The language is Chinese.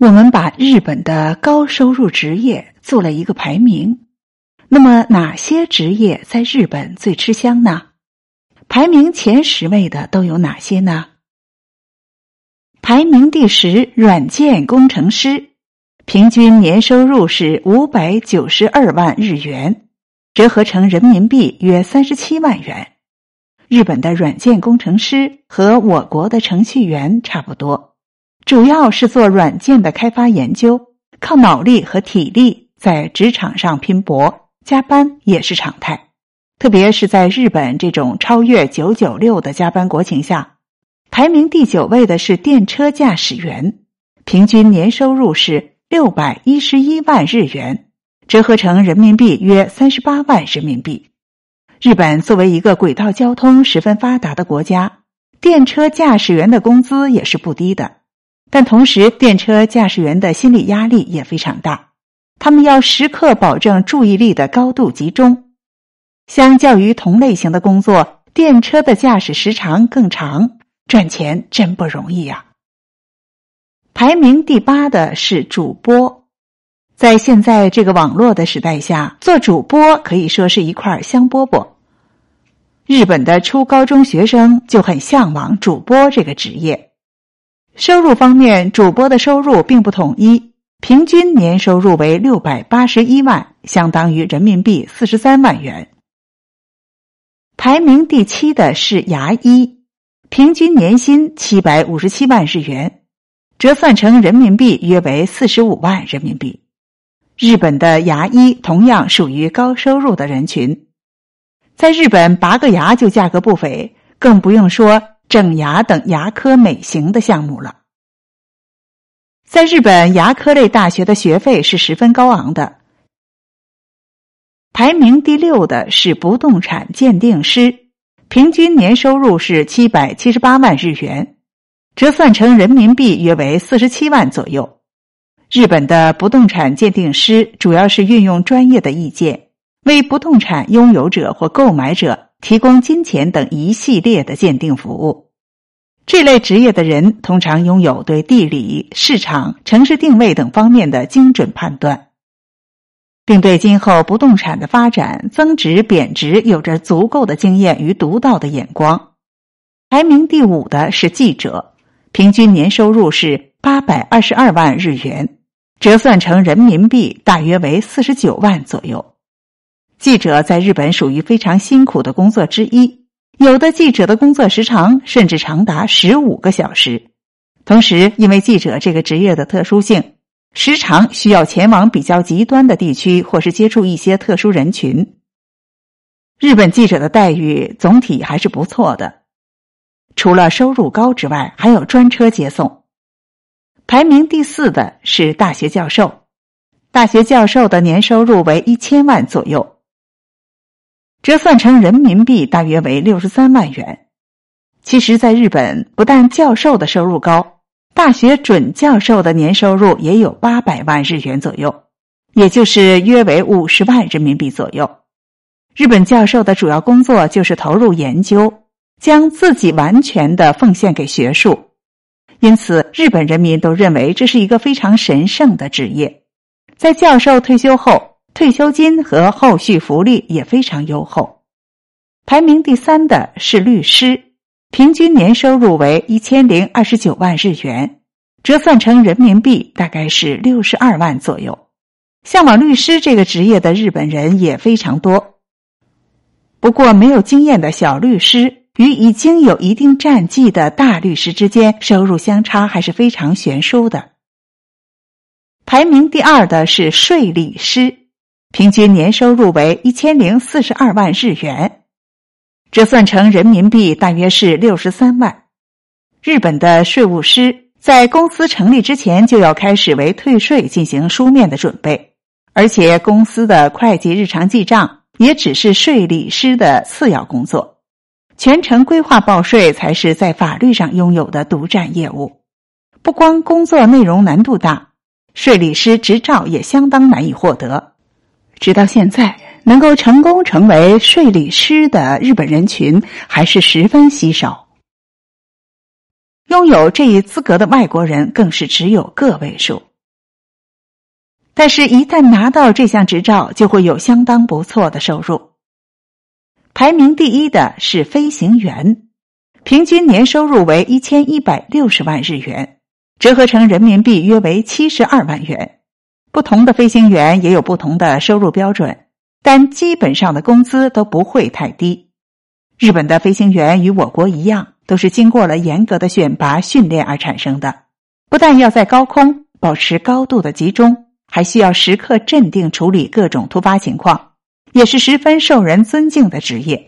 我们把日本的高收入职业做了一个排名。那么，哪些职业在日本最吃香呢？排名前十位的都有哪些呢？排名第十，软件工程师，平均年收入是五百九十二万日元，折合成人民币约三十七万元。日本的软件工程师和我国的程序员差不多，主要是做软件的开发研究，靠脑力和体力在职场上拼搏。加班也是常态，特别是在日本这种超越九九六的加班国情下。排名第九位的是电车驾驶员，平均年收入是六百一十一万日元，折合成人民币约三十八万人民币。日本作为一个轨道交通十分发达的国家，电车驾驶员的工资也是不低的，但同时电车驾驶员的心理压力也非常大。他们要时刻保证注意力的高度集中。相较于同类型的工作，电车的驾驶时长更长，赚钱真不容易呀。排名第八的是主播，在现在这个网络的时代下，做主播可以说是一块香饽饽。日本的初高中学生就很向往主播这个职业。收入方面，主播的收入并不统一。平均年收入为六百八十一万，相当于人民币四十三万元。排名第七的是牙医，平均年薪七百五十七万日元，折算成人民币约为四十五万人民币。日本的牙医同样属于高收入的人群，在日本拔个牙就价格不菲，更不用说整牙等牙科美型的项目了。在日本，牙科类大学的学费是十分高昂的。排名第六的是不动产鉴定师，平均年收入是七百七十八万日元，折算成人民币约为四十七万左右。日本的不动产鉴定师主要是运用专业的意见，为不动产拥有者或购买者提供金钱等一系列的鉴定服务。这类职业的人通常拥有对地理、市场、城市定位等方面的精准判断，并对今后不动产的发展、增值、贬值有着足够的经验与独到的眼光。排名第五的是记者，平均年收入是八百二十二万日元，折算成人民币大约为四十九万左右。记者在日本属于非常辛苦的工作之一。有的记者的工作时长甚至长达十五个小时，同时，因为记者这个职业的特殊性，时常需要前往比较极端的地区，或是接触一些特殊人群。日本记者的待遇总体还是不错的，除了收入高之外，还有专车接送。排名第四的是大学教授，大学教授的年收入为一千万左右。折算成人民币大约为六十三万元。其实，在日本，不但教授的收入高，大学准教授的年收入也有八百万日元左右，也就是约为五十万人民币左右。日本教授的主要工作就是投入研究，将自己完全的奉献给学术，因此，日本人民都认为这是一个非常神圣的职业。在教授退休后。退休金和后续福利也非常优厚。排名第三的是律师，平均年收入为一千零二十九万日元，折算成人民币大概是六十二万左右。向往律师这个职业的日本人也非常多。不过，没有经验的小律师与已经有一定战绩的大律师之间，收入相差还是非常悬殊的。排名第二的是税理师。平均年收入为一千零四十二万日元，折算成人民币大约是六十三万。日本的税务师在公司成立之前就要开始为退税进行书面的准备，而且公司的会计日常记账也只是税理师的次要工作，全程规划报税才是在法律上拥有的独占业务。不光工作内容难度大，税理师执照也相当难以获得。直到现在，能够成功成为税理师的日本人群还是十分稀少。拥有这一资格的外国人更是只有个位数。但是，一旦拿到这项执照，就会有相当不错的收入。排名第一的是飞行员，平均年收入为一千一百六十万日元，折合成人民币约为七十二万元。不同的飞行员也有不同的收入标准，但基本上的工资都不会太低。日本的飞行员与我国一样，都是经过了严格的选拔训练而产生的，不但要在高空保持高度的集中。还需要时刻镇定处理各种突发情况，也是十分受人尊敬的职业。